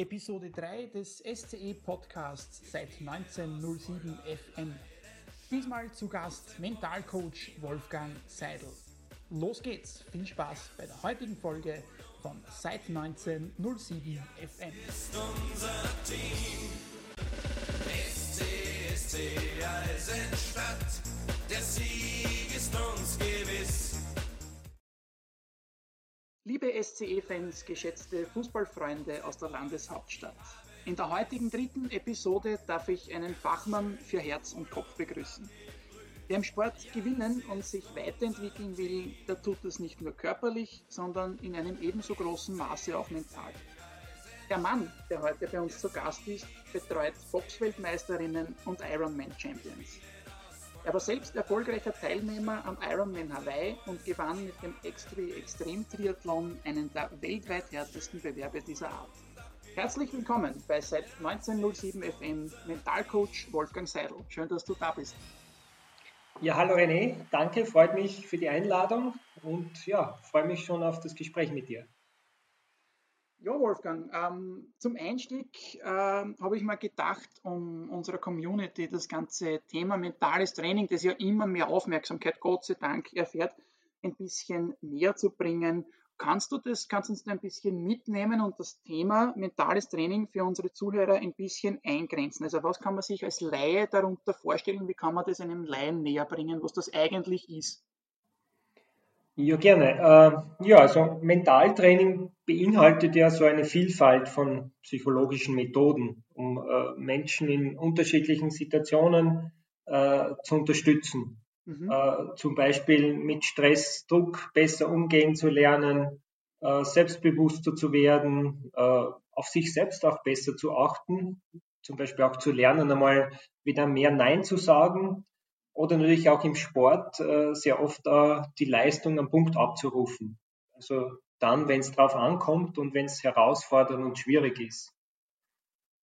Episode 3 des SCE Podcasts seit 1907 FM. Diesmal zu Gast Mentalcoach Wolfgang Seidel. Los geht's, viel Spaß bei der heutigen Folge von seit 1907 FM. Ist unser Team. SC, SC, Eisenstadt, der Sieg ist uns gewiss. Liebe SCE-Fans, geschätzte Fußballfreunde aus der Landeshauptstadt. In der heutigen dritten Episode darf ich einen Fachmann für Herz und Kopf begrüßen. Wer im Sport gewinnen und sich weiterentwickeln will, der tut es nicht nur körperlich, sondern in einem ebenso großen Maße auch mental. Der Mann, der heute bei uns zu Gast ist, betreut Boxweltmeisterinnen und Ironman-Champions. Er war selbst erfolgreicher Teilnehmer am Ironman Hawaii und gewann mit dem Extreme Extrem Triathlon einen der weltweit härtesten Bewerbe dieser Art. Herzlich willkommen bei seit 1907 FM Mentalcoach Wolfgang Seidel. Schön, dass du da bist. Ja, hallo René, danke, freut mich für die Einladung und ja, freue mich schon auf das Gespräch mit dir. Ja, Wolfgang, ähm, zum Einstieg ähm, habe ich mal gedacht, um unserer Community das ganze Thema mentales Training, das ja immer mehr Aufmerksamkeit, Gott sei Dank, erfährt, ein bisschen näher zu bringen. Kannst du das, kannst du uns ein bisschen mitnehmen und das Thema mentales Training für unsere Zuhörer ein bisschen eingrenzen? Also was kann man sich als Laie darunter vorstellen? Wie kann man das einem Laien näher bringen, was das eigentlich ist? Ja, gerne. Äh, ja, also Mentaltraining beinhaltet ja so eine Vielfalt von psychologischen Methoden, um äh, Menschen in unterschiedlichen Situationen äh, zu unterstützen. Mhm. Äh, zum Beispiel mit Stress, Druck besser umgehen zu lernen, selbstbewusster zu werden, auf sich selbst auch besser zu achten, zum Beispiel auch zu lernen, einmal wieder mehr Nein zu sagen oder natürlich auch im Sport äh, sehr oft äh, die Leistung am Punkt abzurufen. Also dann, wenn es drauf ankommt und wenn es herausfordernd und schwierig ist.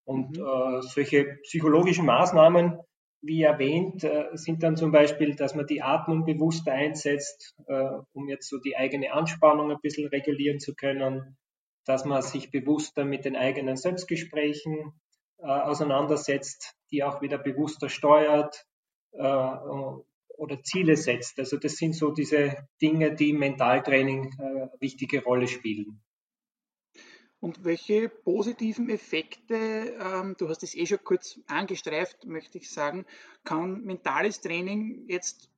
Und mhm. äh, solche psychologischen Maßnahmen, wie erwähnt, äh, sind dann zum Beispiel, dass man die Atmung bewusster einsetzt, äh, um jetzt so die eigene Anspannung ein bisschen regulieren zu können, dass man sich bewusster mit den eigenen Selbstgesprächen auseinandersetzt, die auch wieder bewusster steuert, oder Ziele setzt. Also das sind so diese Dinge, die im Mentaltraining eine äh, wichtige Rolle spielen. Und welche positiven Effekte, ähm, du hast es eh schon kurz angestreift, möchte ich sagen, kann mentales Training jetzt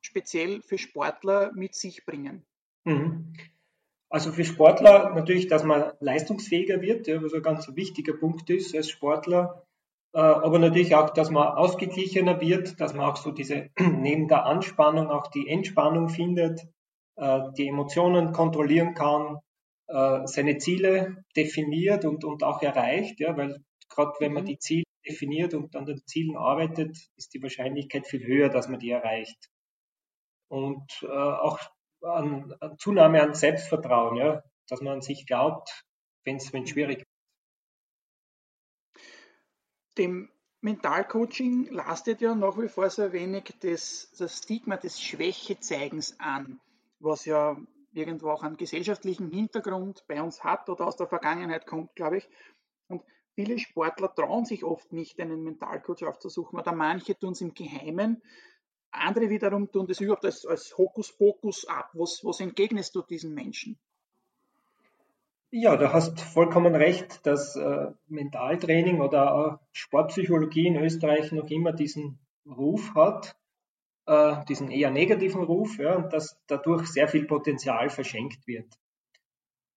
speziell für Sportler mit sich bringen? Mhm. Also für Sportler natürlich, dass man leistungsfähiger wird, ja, was ein ganz wichtiger Punkt ist als Sportler. Äh, aber natürlich auch, dass man ausgeglichener wird, dass man auch so diese neben der Anspannung auch die Entspannung findet, äh, die Emotionen kontrollieren kann, äh, seine Ziele definiert und, und auch erreicht, ja, weil gerade wenn man mhm. die Ziele definiert und an den Zielen arbeitet, ist die Wahrscheinlichkeit viel höher, dass man die erreicht. Und auch an, an Zunahme an Selbstvertrauen, ja, dass man an sich glaubt, wenn es schwierig dem Mentalcoaching lastet ja nach wie vor so wenig das, das Stigma des Schwächezeigens an, was ja irgendwo auch einen gesellschaftlichen Hintergrund bei uns hat oder aus der Vergangenheit kommt, glaube ich. Und viele Sportler trauen sich oft nicht, einen Mentalcoach aufzusuchen oder manche tun es im Geheimen. Andere wiederum tun das überhaupt als, als Hokuspokus ab. Was, was entgegnest du diesen Menschen? Ja, du hast vollkommen recht, dass äh, Mentaltraining oder auch Sportpsychologie in Österreich noch immer diesen Ruf hat, äh, diesen eher negativen Ruf, ja, und dass dadurch sehr viel Potenzial verschenkt wird.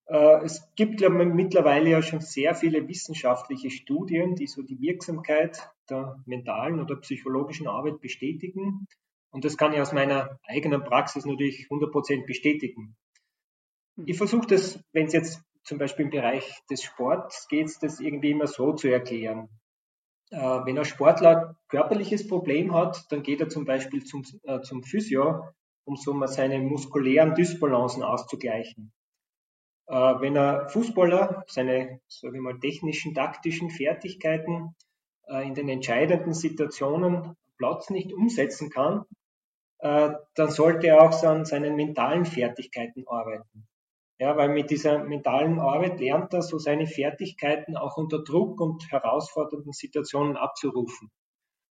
Äh, es gibt ja mittlerweile ja schon sehr viele wissenschaftliche Studien, die so die Wirksamkeit der mentalen oder psychologischen Arbeit bestätigen. Und das kann ich aus meiner eigenen Praxis natürlich 100% bestätigen. Ich hm. versuche das, wenn es jetzt zum Beispiel im Bereich des Sports geht es das irgendwie immer so zu erklären. Äh, wenn ein Sportler körperliches Problem hat, dann geht er zum Beispiel zum, äh, zum Physio, um so mal seine muskulären Dysbalancen auszugleichen. Äh, wenn ein Fußballer seine, ich mal, technischen, taktischen Fertigkeiten äh, in den entscheidenden Situationen Platz nicht umsetzen kann, äh, dann sollte er auch an seinen mentalen Fertigkeiten arbeiten. Ja, weil mit dieser mentalen Arbeit lernt er so seine Fertigkeiten auch unter Druck und herausfordernden Situationen abzurufen.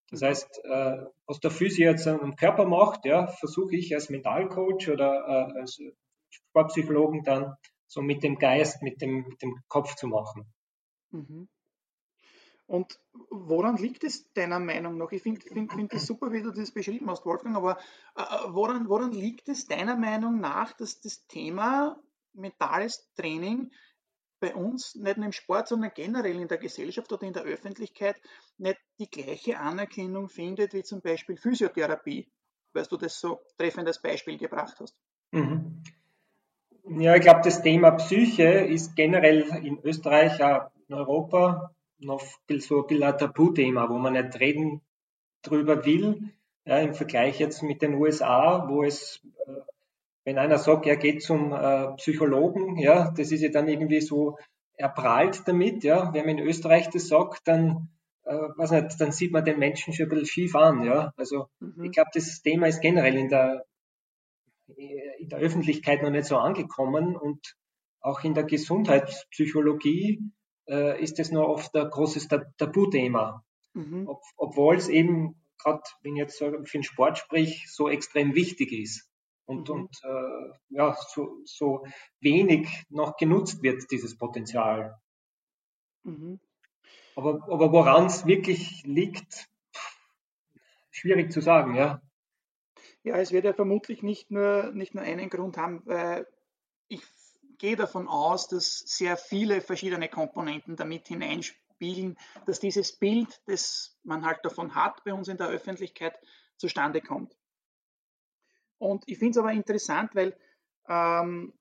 Das mhm. heißt, äh, was der Physio jetzt am Körper macht, ja, versuche ich als Mentalcoach oder äh, als Sportpsychologen dann so mit dem Geist, mit dem, mit dem Kopf zu machen. Mhm. Und woran liegt es deiner Meinung nach? Ich finde find, find das super, wie du das beschrieben hast, Wolfgang, aber äh, woran, woran liegt es deiner Meinung nach, dass das Thema mentales Training bei uns, nicht nur im Sport, sondern generell in der Gesellschaft oder in der Öffentlichkeit, nicht die gleiche Anerkennung findet wie zum Beispiel Physiotherapie, weil du das so treffend als Beispiel gebracht hast? Mhm. Ja, ich glaube, das Thema Psyche ist generell in Österreich, in Europa noch so ein bisschen ein Tabuthema, wo man nicht reden drüber will, ja, im Vergleich jetzt mit den USA, wo es, äh, wenn einer sagt, er geht zum äh, Psychologen, ja, das ist ja dann irgendwie so, er prahlt damit, ja, wenn man in Österreich das sagt, dann, äh, weiß nicht, dann sieht man den Menschen schon ein bisschen schief an, ja, also mhm. ich glaube, das Thema ist generell in der, in der Öffentlichkeit noch nicht so angekommen und auch in der Gesundheitspsychologie äh, ist es noch oft ein großes Tabuthema. Mhm. Ob, obwohl es eben, gerade wenn ich jetzt für den Sport sprich, so extrem wichtig ist und, mhm. und äh, ja, so, so wenig noch genutzt wird, dieses Potenzial. Mhm. Aber, aber woran es wirklich liegt, schwierig zu sagen, ja. Ja, es wird ja vermutlich nicht nur, nicht nur einen Grund haben, weil ich gehe davon aus, dass sehr viele verschiedene Komponenten damit hineinspielen, dass dieses Bild, das man halt davon hat bei uns in der Öffentlichkeit, zustande kommt. Und ich finde es aber interessant, weil ähm,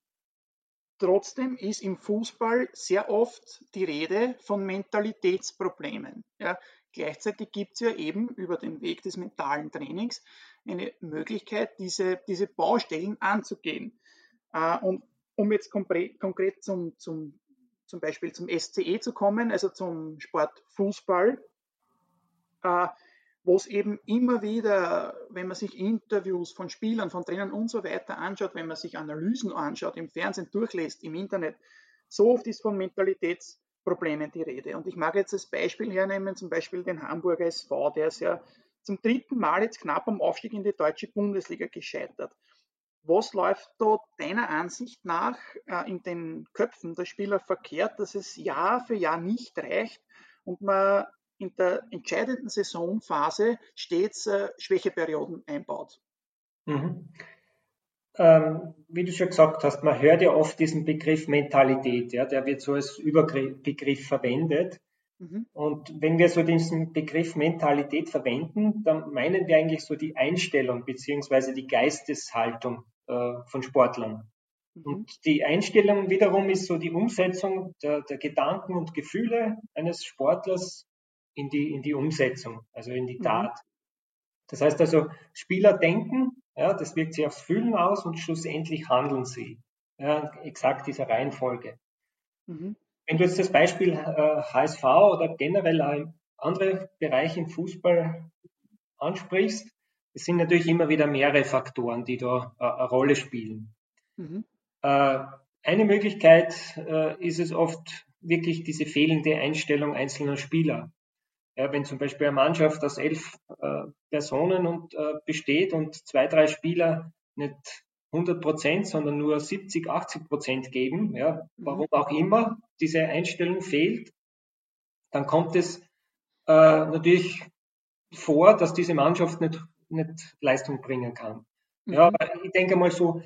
trotzdem ist im Fußball sehr oft die Rede von Mentalitätsproblemen. Ja, gleichzeitig gibt es ja eben über den Weg des mentalen Trainings eine Möglichkeit, diese, diese Baustellen anzugehen. Äh, und um jetzt konkret, zum, zum, zum Beispiel zum SCE zu kommen, also zum Sport Fußball, äh, wo es eben immer wieder, wenn man sich Interviews von Spielern, von Trainern und so weiter anschaut, wenn man sich Analysen anschaut, im Fernsehen durchlässt, im Internet, so oft ist von Mentalitätsproblemen die Rede. Und ich mag jetzt als Beispiel hernehmen, zum Beispiel den Hamburger SV, der ist ja zum dritten Mal jetzt knapp am Aufstieg in die deutsche Bundesliga gescheitert. Was läuft da deiner Ansicht nach äh, in den Köpfen der Spieler verkehrt, dass es Jahr für Jahr nicht reicht und man in der entscheidenden Saisonphase stets äh, Schwächeperioden einbaut? Mhm. Ähm, wie du schon gesagt hast, man hört ja oft diesen Begriff Mentalität, ja, der wird so als Überbegriff verwendet. Mhm. Und wenn wir so diesen Begriff Mentalität verwenden, dann meinen wir eigentlich so die Einstellung beziehungsweise die Geisteshaltung äh, von Sportlern. Mhm. Und die Einstellung wiederum ist so die Umsetzung der, der, Gedanken und Gefühle eines Sportlers in die, in die Umsetzung, also in die mhm. Tat. Das heißt also, Spieler denken, ja, das wirkt sich aufs Fühlen aus und schlussendlich handeln sie. Ja, exakt dieser Reihenfolge. Mhm. Wenn du jetzt das Beispiel äh, HSV oder generell andere Bereiche im Fußball ansprichst, es sind natürlich immer wieder mehrere Faktoren, die da äh, eine Rolle spielen. Mhm. Äh, eine Möglichkeit äh, ist es oft wirklich diese fehlende Einstellung einzelner Spieler. Ja, wenn zum Beispiel eine Mannschaft aus elf äh, Personen und, äh, besteht und zwei, drei Spieler nicht 100 Prozent, sondern nur 70, 80 Prozent geben, ja, mhm. warum auch immer diese Einstellung fehlt, dann kommt es äh, natürlich vor, dass diese Mannschaft nicht nicht Leistung bringen kann. Mhm. Ja, aber ich denke mal so,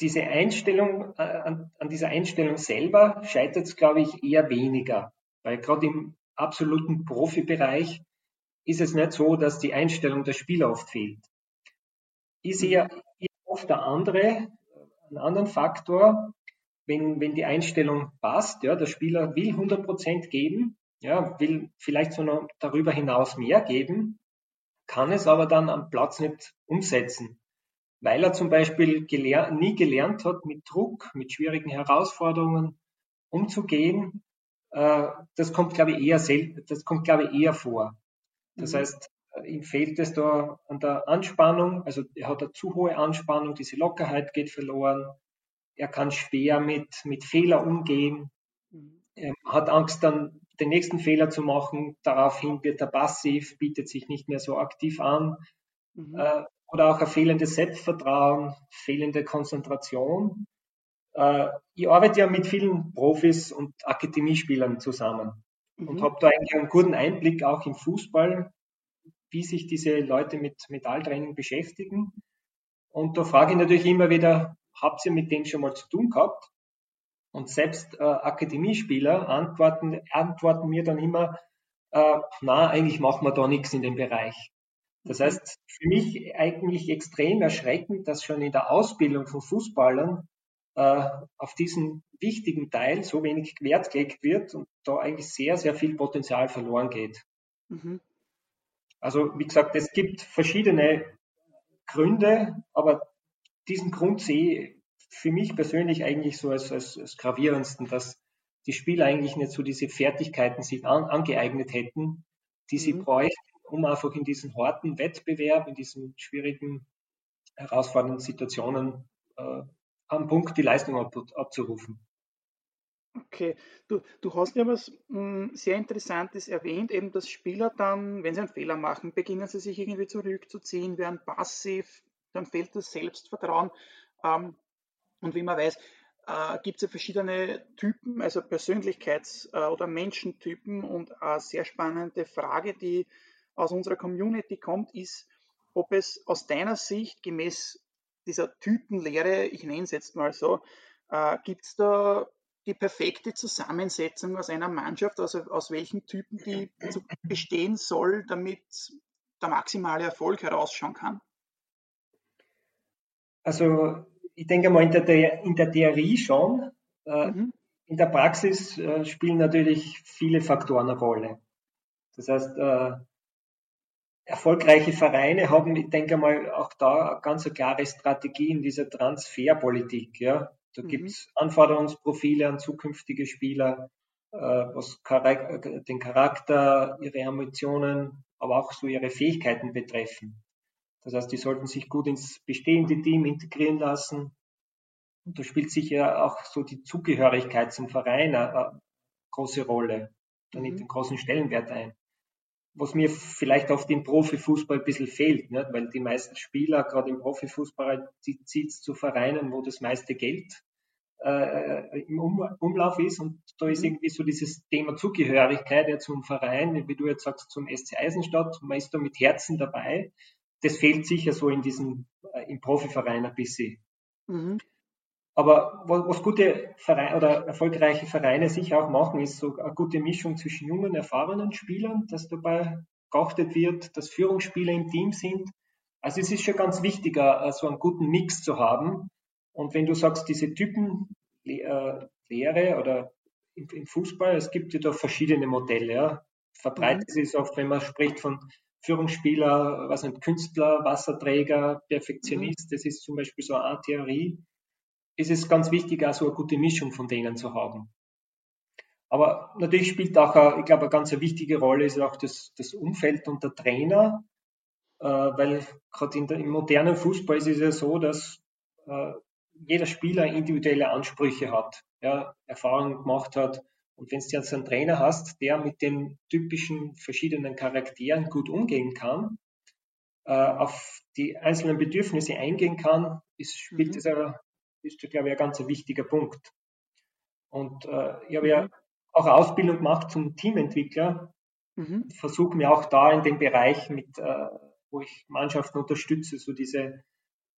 diese Einstellung, äh, an, an dieser Einstellung selber scheitert es, glaube ich, eher weniger. Weil gerade im absoluten Profibereich ist es nicht so, dass die Einstellung der Spieler oft fehlt. Ich sehe mhm. oft der andere, einen anderen Faktor, wenn, wenn die Einstellung passt, ja, der Spieler will 100 Prozent geben, ja, will vielleicht so noch darüber hinaus mehr geben, kann es aber dann am Platz nicht umsetzen, weil er zum Beispiel gelernt, nie gelernt hat, mit Druck, mit schwierigen Herausforderungen umzugehen. Äh, das kommt, glaube ich, eher selten, das kommt, glaube ich, eher vor. Das mhm. heißt, äh, ihm fehlt es da an der Anspannung, also er hat eine zu hohe Anspannung, diese Lockerheit geht verloren. er kann schwer mit, mit Fehler umgehen, mhm. er hat Angst dann den nächsten Fehler zu machen, daraufhin wird er passiv, bietet sich nicht mehr so aktiv an. Mhm. Äh, oder auch ein fehlendes Selbstvertrauen, fehlende Konzentration. Äh, ich arbeite ja mit vielen Profis und Akademiespielern zusammen mhm. und habe da eigentlich einen guten Einblick auch im Fußball, wie sich diese Leute mit Metalltraining beschäftigen. Und da frage ich natürlich immer wieder, habt ihr mit denen schon mal zu tun gehabt? Und selbst äh, Akademiespieler antworten, antworten mir dann immer, äh, na, eigentlich machen wir da nichts in dem Bereich. Das mhm. heißt, für mich eigentlich extrem erschreckend, dass schon in der Ausbildung von Fußballern auf diesen wichtigen Teil so wenig Wert gelegt wird und da eigentlich sehr, sehr viel Potenzial verloren geht. Mhm. Also wie gesagt, es gibt verschiedene Gründe, aber diesen Grund sehe für mich persönlich eigentlich so als, als, als gravierendsten, dass die Spieler eigentlich nicht so diese Fertigkeiten sich an, angeeignet hätten, die sie mhm. bräuchten, um einfach in diesen harten Wettbewerb, in diesen schwierigen, herausfordernden Situationen äh, am Punkt die Leistung ab, abzurufen. Okay, du, du hast ja was mh, hm, sehr Interessantes erwähnt, eben dass Spieler dann, wenn sie einen Fehler machen, beginnen sie sich irgendwie zurückzuziehen, werden passiv, dann fehlt das Selbstvertrauen. Ähm, und wie man weiß, äh, gibt es ja verschiedene Typen, also Persönlichkeits- äh, oder Menschentypen. Und eine sehr spannende Frage, die aus unserer Community kommt, ist, ob es aus deiner Sicht gemäß dieser Typenlehre, ich nenne es jetzt mal so, äh, gibt es da die perfekte Zusammensetzung aus einer Mannschaft, also aus welchen Typen die bestehen soll, damit der maximale Erfolg herausschauen kann? Also ich denke mal in der, in der Theorie schon. Äh, mhm. In der Praxis äh, spielen natürlich viele Faktoren eine Rolle. Das heißt, äh, erfolgreiche Vereine haben, ich denke mal, auch da ganz eine klare Strategie in dieser Transferpolitik. Ja? Da mhm. gibt es Anforderungsprofile an zukünftige Spieler, was den Charakter, ihre Ambitionen, aber auch so ihre Fähigkeiten betreffen. Das heißt, die sollten sich gut ins bestehende Team integrieren lassen. Und da spielt sicher auch so die Zugehörigkeit zum Verein eine große Rolle. Da nimmt mhm. einen großen Stellenwert ein. Was mir vielleicht auf dem Profifußball ein bisschen fehlt, ne? weil die meisten Spieler, gerade im Profifußball, zieht zu Vereinen, wo das meiste Geld äh, im um Umlauf ist. Und da ist mhm. irgendwie so dieses Thema Zugehörigkeit ja, zum Verein, wie du jetzt sagst, zum SC Eisenstadt. Man ist da mit Herzen dabei das fehlt sicher so in diesem, äh, im Profiverein ein bisschen. Mhm. Aber was, gute Vereine oder erfolgreiche Vereine sicher auch machen, ist so eine gute Mischung zwischen jungen, erfahrenen Spielern, dass dabei geachtet wird, dass Führungsspieler im Team sind. Also es ist schon ganz wichtig, äh, so einen guten Mix zu haben. Und wenn du sagst, diese Typen äh, Lehre oder im, im, Fußball, es gibt ja da verschiedene Modelle. Ja. Verbreitet mhm. ist oft, wenn man spricht von Führungsspieler, was sind Künstler, Wasserträger, Perfektionist, mhm. das ist zum Beispiel so eine Theorie, ist es ganz wichtig, auch so eine gute Mischung von denen zu haben. Aber natürlich spielt auch, eine, ich glaube, eine ganz wichtige Rolle ist auch das, das Umfeld und der Trainer, äh, weil gerade im modernen Fußball ist es ja so, dass äh, jeder Spieler individuelle Ansprüche hat, ja, Erfahrungen gemacht hat, und wenn du jetzt einen Trainer hast, der mit den typischen verschiedenen Charakteren gut umgehen kann, äh, auf die einzelnen Bedürfnisse eingehen kann, ist, spielt mhm. das aber, ist, glaube ich, ein ganz wichtiger Punkt. Und äh, ich habe ja mhm. auch eine Ausbildung gemacht zum Teamentwickler. Mhm. Versuche mir auch da in dem Bereich mit, äh, wo ich Mannschaften unterstütze, so diese,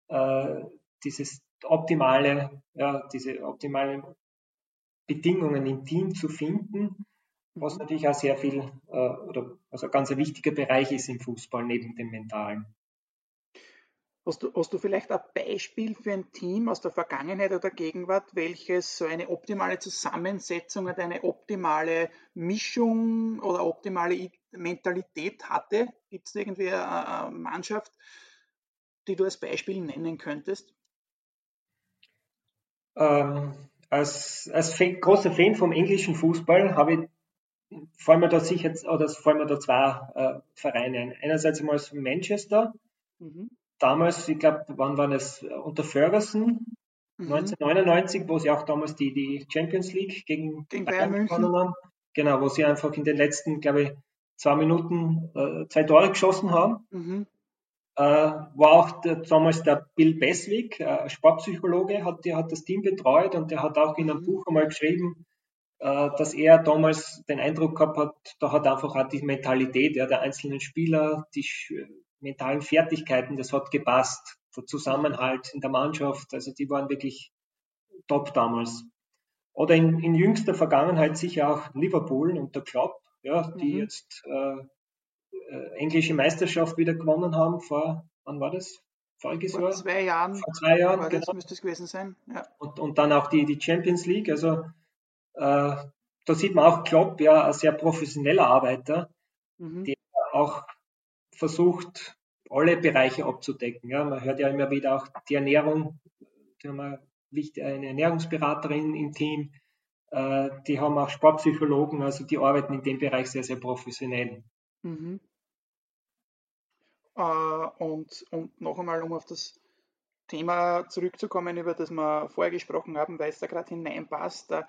äh, dieses optimale, ja, diese optimale Bedingungen im Team zu finden, was mhm. natürlich auch sehr viel äh, oder also ein ganz wichtiger Bereich ist im Fußball neben dem Mentalen. Hast du, hast du vielleicht ein Beispiel für ein Team aus der Vergangenheit oder Gegenwart, welches so eine optimale Zusammensetzung und eine optimale Mischung oder optimale Mentalität hatte? Gibt es irgendwie eine Mannschaft, die du als Beispiel nennen könntest? Ähm, als, als Fan, großer Fan vom englischen Fußball habe ich fallen mir da sicher oder fallen mir da zwei äh, Vereine ein. Einerseits einmal aus Manchester. Mhm. Damals, ich glaube, wann war es unter Ferguson, mhm. 1999, wo sie auch damals die, die Champions League gegen, gegen Bayern, Bayern München haben. Genau, wo sie einfach in den letzten, glaube ich, zwei Minuten äh, zwei Tore geschossen haben. Mhm. Äh, war auch der, damals der Bill Beswick, äh, Sportpsychologe, hat, der hat das Team betreut und der hat auch in einem mhm. Buch einmal geschrieben, äh, dass er damals den Eindruck gehabt hat, da hat einfach auch die Mentalität ja, der einzelnen Spieler, die mentalen Fertigkeiten, das hat gepasst. Der Zusammenhalt in der Mannschaft, also die waren wirklich top damals. Oder in, in jüngster Vergangenheit sicher auch Liverpool und der Klopp, ja, die mhm. jetzt äh, äh, englische Meisterschaft wieder gewonnen haben vor, wann war das? Voriges vor Jahr? zwei Jahren. Vor zwei Jahren, genau. Das müsste es gewesen sein. Ja. Und, und dann auch die, die Champions League. Also äh, da sieht man auch Klopp, ja, ein sehr professioneller Arbeiter, mhm. der auch versucht, alle Bereiche abzudecken. Ja. Man hört ja immer wieder auch die Ernährung, die haben eine, eine Ernährungsberaterin im Team, äh, die haben auch Sportpsychologen, also die arbeiten in dem Bereich sehr, sehr professionell. Mhm. Äh, und, und noch einmal, um auf das Thema zurückzukommen, über das wir vorher gesprochen haben, weil es da gerade hineinpasst, da,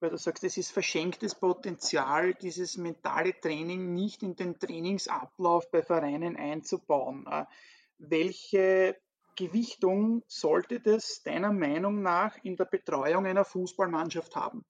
weil du sagst, es ist verschenktes Potenzial, dieses mentale Training nicht in den Trainingsablauf bei Vereinen einzubauen. Äh, welche Gewichtung sollte das deiner Meinung nach in der Betreuung einer Fußballmannschaft haben?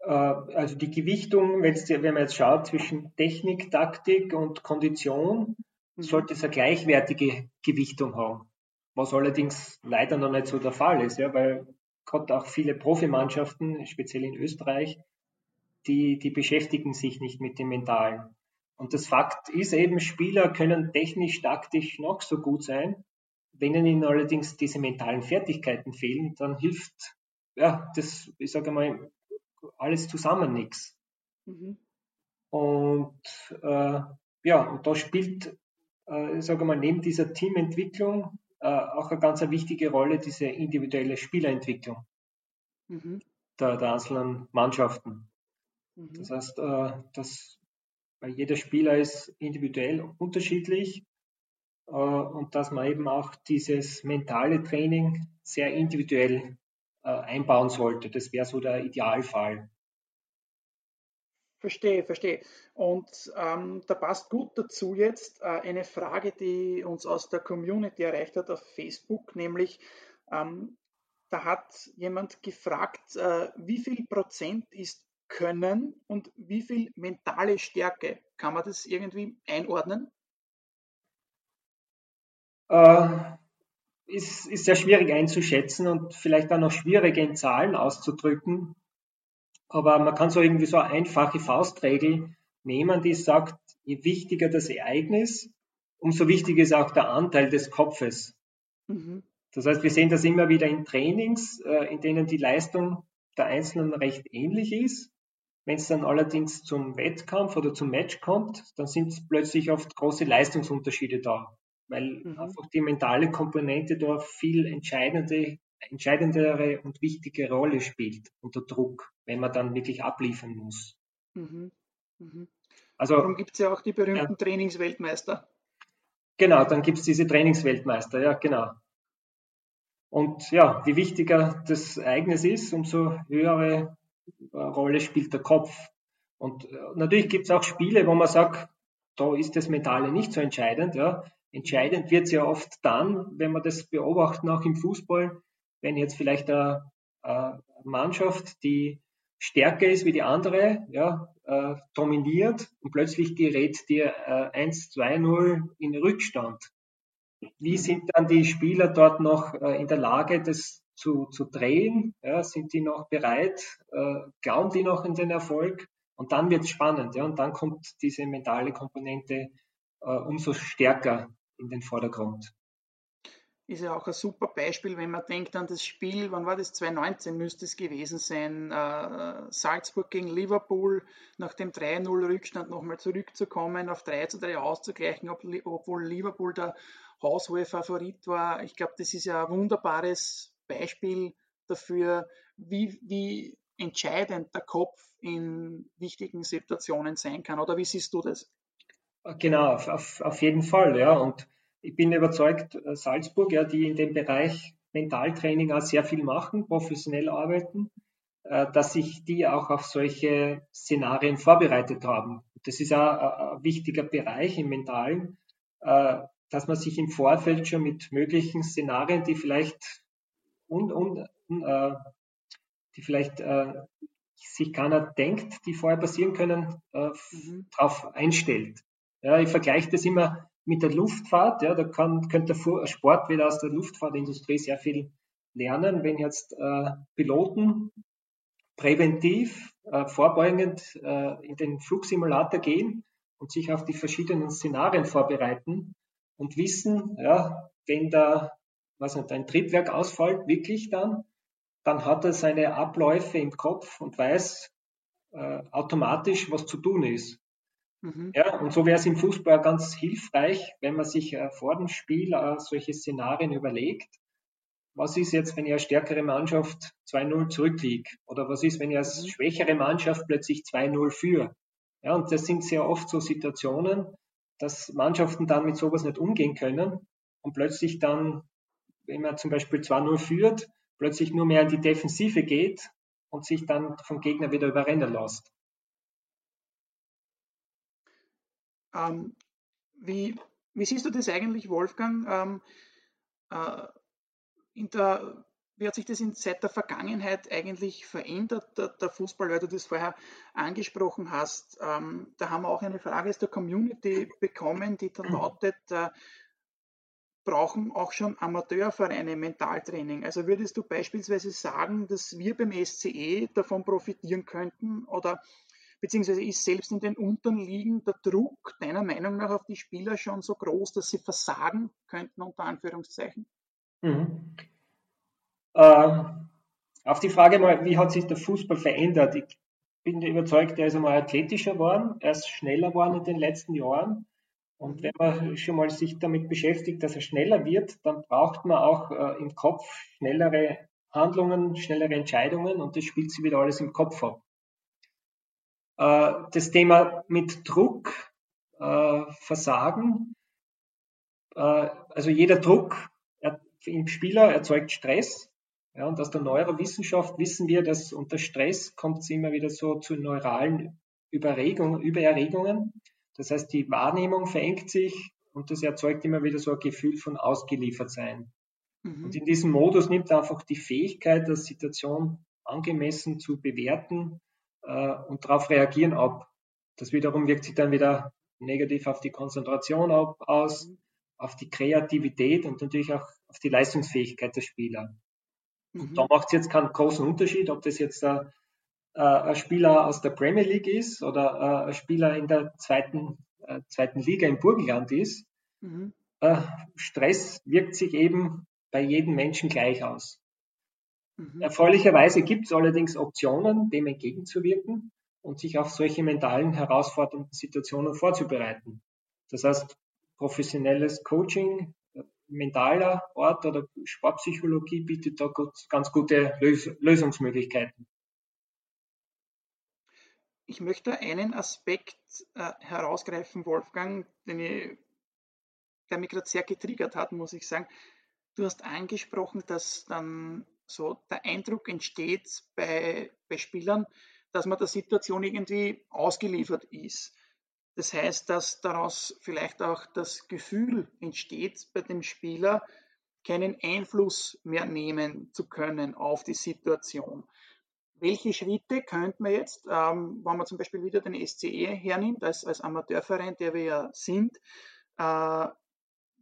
Äh, also die Gewichtung, wenn man jetzt schaut zwischen Technik, Taktik und Kondition, mhm. sollte es eine gleichwertige Gewichtung haben. Was allerdings leider noch nicht so der Fall ist, ja, weil gerade auch viele Profimannschaften, speziell in Österreich, die, die beschäftigen sich nicht mit dem Mentalen. Und das Fakt ist eben, Spieler können technisch, taktisch noch so gut sein. Wenn ihnen allerdings diese mentalen Fertigkeiten fehlen, dann hilft, ja, das, ich sage mal, alles zusammen nichts. Mhm. Und äh, ja, und da spielt, äh, sage mal, neben dieser Teamentwicklung auch eine ganz wichtige Rolle diese individuelle Spielerentwicklung mhm. der, der, einzelnen Mannschaften. Mhm. Das heißt, äh, dass weil jeder Spieler ist individuell unterschiedlich äh, und dass man eben auch dieses mentale Training sehr individuell äh, einbauen sollte. Das wäre so der Idealfall. Verstehe, verstehe. Und ähm, da passt gut dazu jetzt äh, eine Frage, die uns aus der Community erreicht hat auf Facebook, nämlich ähm, da hat jemand gefragt, äh, wie viel Prozent ist Können und wie viel mentale Stärke? Kann man das irgendwie einordnen? Äh, ist, ist sehr schwierig einzuschätzen und vielleicht auch noch schwierig in Zahlen auszudrücken. Aber man kann so irgendwie so eine einfache Faustregel nehmen, die sagt, je wichtiger das Ereignis, umso wichtiger ist auch der Anteil des Kopfes. Mhm. Das heißt, wir sehen das immer wieder in Trainings, äh, in denen die Leistung der Einzelnen recht ähnlich ist. Wenn es dann allerdings zum Wettkampf oder zum Match kommt, dann sind plötzlich oft große Leistungsunterschiede da weil mhm. einfach die mentale Komponente da viel entscheidende, entscheidendere und wichtige Rolle spielt unter Druck, wenn man dann wirklich abliefern muss. Mhm. Mhm. Also, Darum gibt es ja auch die berühmten ja. Trainingsweltmeister. Genau, dann gibt es diese Trainingsweltmeister, ja, genau. Und ja, je wichtiger das Ereignis ist, umso höhere äh, Rolle spielt der Kopf. Und äh, natürlich gibt es auch Spiele, wo man sagt, da ist das Mentale nicht so entscheidend. Ja. Entscheidend wird es ja oft dann, wenn man das beobachtet, auch im Fußball, wenn jetzt vielleicht eine, eine Mannschaft, die stärker ist wie die andere, ja, äh, dominiert und plötzlich gerät dir äh, 1-2-0 in Rückstand. Wie mhm. sind dann die Spieler dort noch äh, in der Lage, das zu, zu drehen? Ja, sind die noch bereit? Äh, glauben die noch in den Erfolg? Und dann wird es spannend, ja, und dann kommt diese mentale Komponente äh, umso stärker in den Vordergrund. Ist ja auch ein super Beispiel, wenn man denkt an das Spiel, wann war das? 2019 müsste es gewesen sein, äh, Salzburg gegen Liverpool, nach dem 3-0-Rückstand nochmal zurückzukommen, auf 3 zu 3 auszugleichen, ob, obwohl Liverpool der haushohe Favorit war. Ich glaube, das ist ja ein wunderbares Beispiel dafür, wie, wie entscheidend der Kopf in wichtigen Situationen sein kann. Oder wie siehst du das? Genau, auf, auf jeden Fall, ja. Und ich bin überzeugt, äh, Salzburg, ja, die in dem Bereich Mentaltraining auch sehr viel machen, professionell arbeiten, äh, dass sich die auch auf solche Szenarien vorbereitet haben. Das ist auch ein wichtiger Bereich im Mentalen, äh, dass man sich im Vorfeld schon mit möglichen Szenarien, die vielleicht und, und, äh, die vielleicht äh, sich keiner denkt, die vorher passieren können, äh, mhm. darauf einstellt. Ja, ich vergleiche das immer mit der Luftfahrt. Ja, da kann, könnte Sport wieder aus der Luftfahrtindustrie sehr viel lernen, wenn jetzt äh, Piloten präventiv, äh, vorbeugend äh, in den Flugsimulator gehen und sich auf die verschiedenen Szenarien vorbereiten und wissen, ja, wenn da was nicht, ein Triebwerk ausfällt, wirklich dann, dann hat er seine Abläufe im Kopf und weiß äh, automatisch, was zu tun ist. Mhm. Ja, und so wäre es im Fußball ganz hilfreich, wenn man sich äh, vor dem Spiel äh, solche Szenarien überlegt. Was ist jetzt, wenn ich als stärkere Mannschaft 2-0 zurückliege? Oder was ist, wenn ich als mhm. schwächere Mannschaft plötzlich 2-0 führe? Ja, und das sind sehr oft so Situationen, dass Mannschaften dann mit sowas nicht umgehen können und plötzlich dann, wenn man zum Beispiel 2-0 führt, plötzlich nur mehr in die Defensive geht und sich dann vom Gegner wieder überrennen lässt. Ähm, wie, wie, siehst du das eigentlich, Wolfgang? Ähm, äh, der, wie hat sich das in, seit der Vergangenheit eigentlich verändert, der, der, Fußball, weil du das vorher angesprochen hast? Ähm, da haben wir auch eine Frage aus der Community bekommen, die dann lautet, äh, brauchen auch schon Amateurvereine Mentaltraining? Also würdest du beispielsweise sagen, dass wir beim SCE davon profitieren könnten oder beziehungsweise ist selbst in den unteren Ligen der Druck deiner Meinung nach auf die Spieler schon so groß, dass sie versagen könnten, unter Anführungszeichen? Mhm. Äh, auf die Frage mal, wie hat sich der Fußball verändert? Ich bin überzeugt, er ist einmal athletischer geworden, er ist schneller geworden in den letzten Jahren. Und wenn man schon mal sich damit beschäftigt, dass er schneller wird, dann braucht man auch äh, im Kopf schnellere Handlungen, schnellere Entscheidungen und das spielt sich wieder alles im Kopf ab. Äh, das Thema mit Druck, äh, Versagen, äh, also jeder Druck im Spieler erzeugt Stress. Ja, und aus der Neurowissenschaft wissen wir, dass unter Stress kommt es immer wieder so zu neuralen Überregungen, Übererregungen. Das heißt, die Wahrnehmung verengt sich und das erzeugt immer wieder so ein Gefühl von ausgeliefert sein. Mhm. Und in diesem Modus nimmt einfach die Fähigkeit, der Situation angemessen zu bewerten äh, und darauf reagieren ab. Das wiederum wirkt sich dann wieder negativ auf die Konzentration ab, aus, auf die Kreativität und natürlich auch auf die Leistungsfähigkeit der Spieler. Mhm. Und da macht es jetzt keinen großen Unterschied, ob das jetzt ein, äh, ein Spieler aus der Premier League ist oder äh, ein Spieler in der zweiten, äh, zweiten Liga im Burgenland ist. Mhm. Äh, Stress wirkt sich eben bei jedem Menschen gleich aus. Mhm. Erfreulicherweise gibt es allerdings Optionen, dem entgegenzuwirken und sich auf solche mentalen herausfordernden Situationen vorzubereiten. Das heißt, professionelles Coaching, mentaler Ort oder Sportpsychologie bietet da ganz gute Lösungsmöglichkeiten. Ich möchte einen Aspekt äh, herausgreifen, Wolfgang, den ich, der mich gerade sehr getriggert hat, muss ich sagen. Du hast angesprochen, dass dann so der Eindruck entsteht bei, bei Spielern, dass man der Situation irgendwie ausgeliefert ist. Das heißt, dass daraus vielleicht auch das Gefühl entsteht bei dem Spieler, keinen Einfluss mehr nehmen zu können auf die Situation. Welche Schritte könnte man jetzt, ähm, wenn man zum Beispiel wieder den SCE hernimmt, als, als Amateurverein, der wir ja sind, äh,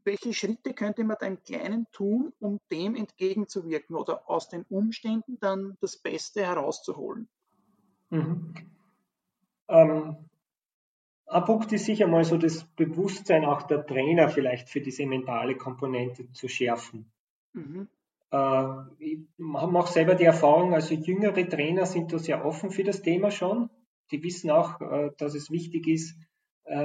welche Schritte könnte man da im Kleinen tun, um dem entgegenzuwirken oder aus den Umständen dann das Beste herauszuholen? Mhm. Ähm, ein Punkt ist sicher mal so das Bewusstsein auch der Trainer vielleicht für diese mentale Komponente zu schärfen. Mhm. Äh, ich habe auch selber die Erfahrung, also jüngere Trainer sind da sehr offen für das Thema schon. Die wissen auch, äh, dass es wichtig ist,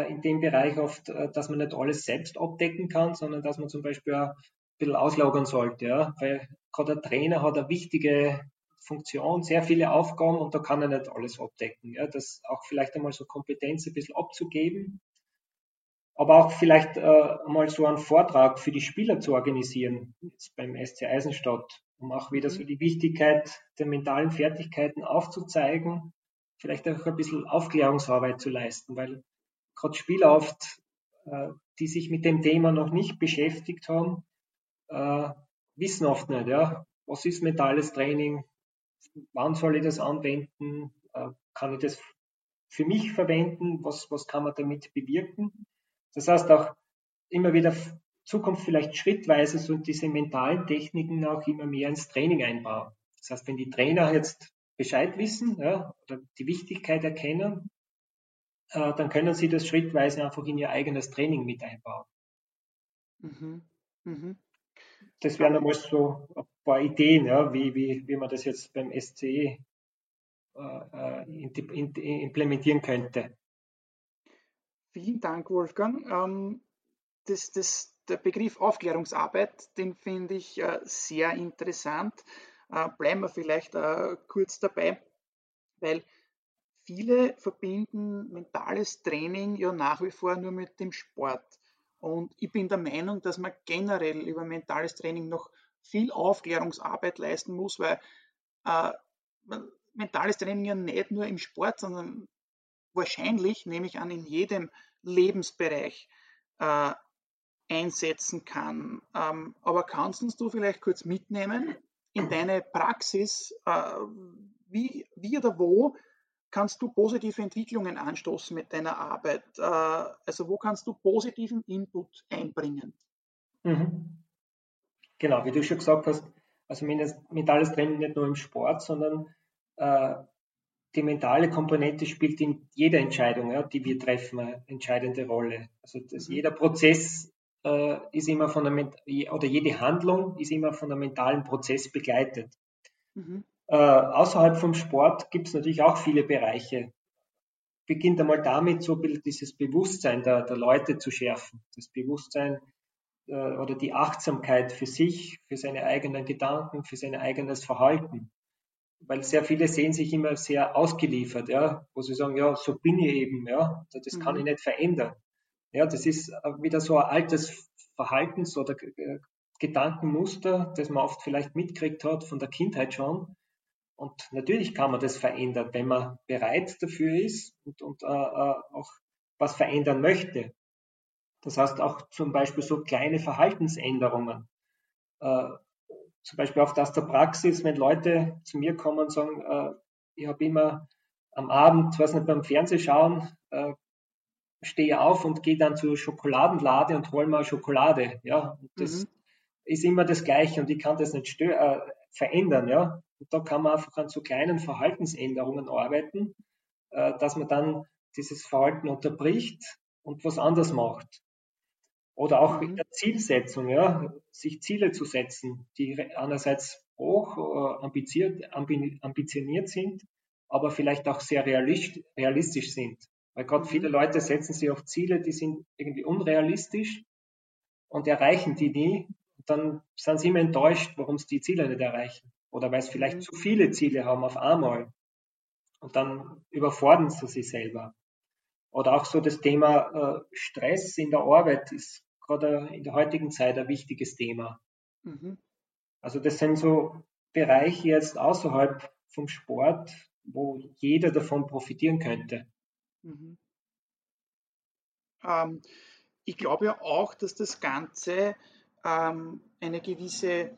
in dem Bereich oft, äh, dass man nicht alles selbst abdecken kann, sondern dass man zum Beispiel ein bisschen auslagern sollte. Ja? Weil gerade der Trainer hat eine wichtige Funktion, sehr viele Aufgaben und da kann er nicht alles abdecken. Ja? Das auch vielleicht einmal so Kompetenz ein bisschen abzugeben. aber auch vielleicht äh, mal so einen Vortrag für die Spieler zu organisieren, beim SC Eisenstadt, um auch wieder so mhm. die Wichtigkeit der mentalen Fertigkeiten aufzuzeigen, vielleicht auch ein bisschen Aufklärungsarbeit zu leisten, weil gerade Spieler oft, äh, die sich mit dem Thema noch nicht beschäftigt haben, äh, wissen oft nicht, ja, was ist mentales Training, wann soll ich das anwenden, äh, kann ich das für mich verwenden, was, was kann man damit bewirken. Das heißt auch immer wieder Zukunft vielleicht schrittweise so diese mentalen Techniken auch immer mehr ins Training einbauen. Das heißt, wenn die Trainer jetzt Bescheid wissen ja, oder die Wichtigkeit erkennen, äh, dann können sie das schrittweise einfach in ihr eigenes Training mit einbauen. Mhm. Mhm. Das wären einmal so ein paar Ideen, ja, wie, wie, wie man das jetzt beim SCE äh, äh implementieren könnte. Vielen Dank, Wolfgang. Ähm, das, das, der Begriff Aufklärungsarbeit, den finde ich äh, sehr interessant. Äh, bleiben wir vielleicht äh, kurz dabei, weil viele verbinden mentales Training ja nach wie vor nur mit dem Sport. Und ich bin der Meinung, dass man generell über mentales Training noch viel Aufklärungsarbeit leisten muss, weil äh, mentales Training ja nicht nur im Sport, sondern wahrscheinlich, nehme ich an, in jedem Lebensbereich äh, einsetzen kann. Ähm, aber kannst uns du vielleicht kurz mitnehmen in deine Praxis? Äh, wie, wie oder wo kannst du positive Entwicklungen anstoßen mit deiner Arbeit? Äh, also wo kannst du positiven Input einbringen? Mhm. Genau, wie du schon gesagt hast, also mentales Training nicht nur im Sport, sondern äh, die mentale Komponente spielt in jeder Entscheidung, ja, die wir treffen, eine entscheidende Rolle. Also mhm. jeder Prozess äh, ist immer von der oder jede Handlung ist immer von einem mentalen Prozess begleitet. Mhm. Äh, außerhalb vom Sport gibt es natürlich auch viele Bereiche. Beginnt einmal damit, so dieses Bewusstsein der, der Leute zu schärfen. Das Bewusstsein äh, oder die Achtsamkeit für sich, für seine eigenen Gedanken, für sein eigenes Verhalten weil sehr viele sehen sich immer sehr ausgeliefert, ja, wo sie sagen, ja, so bin ich eben, ja, das mhm. kann ich nicht verändern. Ja, das ist wieder so ein altes Verhaltens- oder Gedankenmuster, das man oft vielleicht mitkriegt hat von der Kindheit schon. Und natürlich kann man das verändern, wenn man bereit dafür ist und, und äh, äh auch was verändern möchte. Das heißt auch zum Beispiel so kleine Verhaltensänderungen. Äh, zum Beispiel oft aus der Praxis, wenn Leute zu mir kommen und sagen, äh, ich habe immer am Abend, weiß nicht, beim Fernsehschauen, äh, stehe auf und gehe dann zur Schokoladenlade und hole mal Schokolade. Ja, und das mhm. ist immer das Gleiche und ich kann das nicht äh, verändern. Ja, und da kann man einfach an so kleinen Verhaltensänderungen arbeiten, äh, dass man dann dieses Verhalten unterbricht und was anders macht. Oder auch in mhm. der Zielsetzung, ja, sich Ziele zu setzen, die einerseits hoch äh, ambitioniert, ambitioniert sind, aber vielleicht auch sehr realistisch sind. Weil gerade viele mhm. Leute setzen sich auf Ziele, die sind irgendwie unrealistisch und erreichen die nie. Und dann sind sie immer enttäuscht, warum sie die Ziele nicht erreichen. Oder weil sie vielleicht mhm. zu viele Ziele haben auf einmal. Und dann überfordern sie sich selber. Oder auch so das Thema äh, Stress in der Arbeit ist gerade in der heutigen Zeit ein wichtiges Thema. Mhm. Also das sind so Bereiche jetzt außerhalb vom Sport, wo jeder davon profitieren könnte. Mhm. Ähm, ich glaube ja auch, dass das Ganze ähm, eine gewisse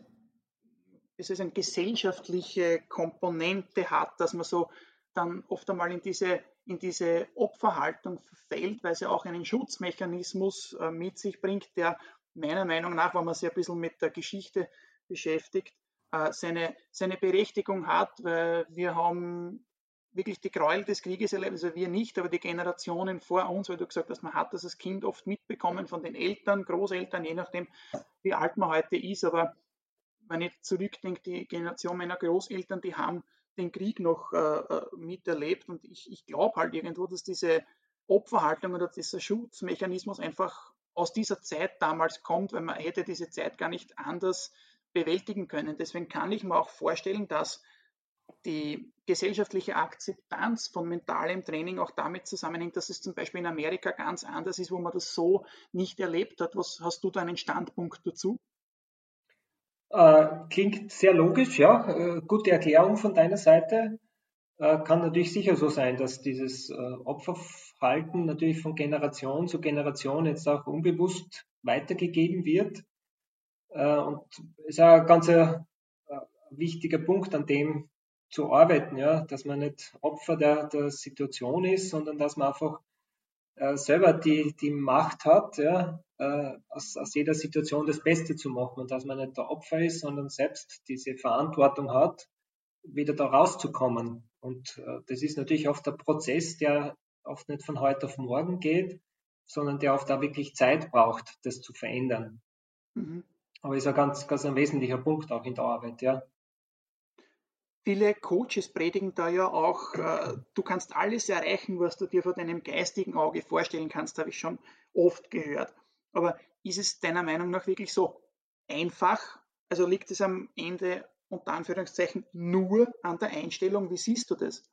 es ist eine gesellschaftliche Komponente hat, dass man so dann oft einmal in diese in diese Opferhaltung verfällt, weil sie auch einen Schutzmechanismus äh, mit sich bringt, der meiner Meinung nach, wenn man sich ein bisschen mit der Geschichte beschäftigt, äh, seine, seine Berechtigung hat, weil wir haben wirklich die Gräuel des Krieges erlebt, also wir nicht, aber die Generationen vor uns, weil du gesagt hast, man hat das als Kind oft mitbekommen von den Eltern, Großeltern, je nachdem, wie alt man heute ist, aber wenn ich zurückdenke, die Generation meiner Großeltern, die haben den Krieg noch äh, äh, miterlebt. Und ich, ich glaube halt irgendwo, dass diese Opferhaltung oder dieser Schutzmechanismus einfach aus dieser Zeit damals kommt, weil man hätte diese Zeit gar nicht anders bewältigen können. Deswegen kann ich mir auch vorstellen, dass die gesellschaftliche Akzeptanz von mentalem Training auch damit zusammenhängt, dass es zum Beispiel in Amerika ganz anders ist, wo man das so nicht erlebt hat. Was hast du da einen Standpunkt dazu? Äh, klingt sehr logisch, ja. Äh, gute Erklärung von deiner Seite. Äh, kann natürlich sicher so sein, dass dieses äh, Opferverhalten natürlich von Generation zu Generation jetzt auch unbewusst weitergegeben wird. Äh, und ist ein ganz äh, wichtiger Punkt, an dem zu arbeiten, ja, dass man nicht Opfer der, der Situation ist, sondern dass man einfach äh, selber die, die Macht hat, ja, äh, aus, aus jeder Situation das Beste zu machen und dass man nicht der Opfer ist, sondern selbst diese Verantwortung hat, wieder da rauszukommen. Und äh, das ist natürlich oft der Prozess, der oft nicht von heute auf morgen geht, sondern der oft da wirklich Zeit braucht, das zu verändern. Mhm. Aber ist ein ganz, ganz ein wesentlicher Punkt auch in der Arbeit, ja. Viele Coaches predigen da ja auch, äh, du kannst alles erreichen, was du dir vor deinem geistigen Auge vorstellen kannst, habe ich schon oft gehört. Aber ist es deiner Meinung nach wirklich so einfach? Also liegt es am Ende unter Anführungszeichen nur an der Einstellung? Wie siehst du das?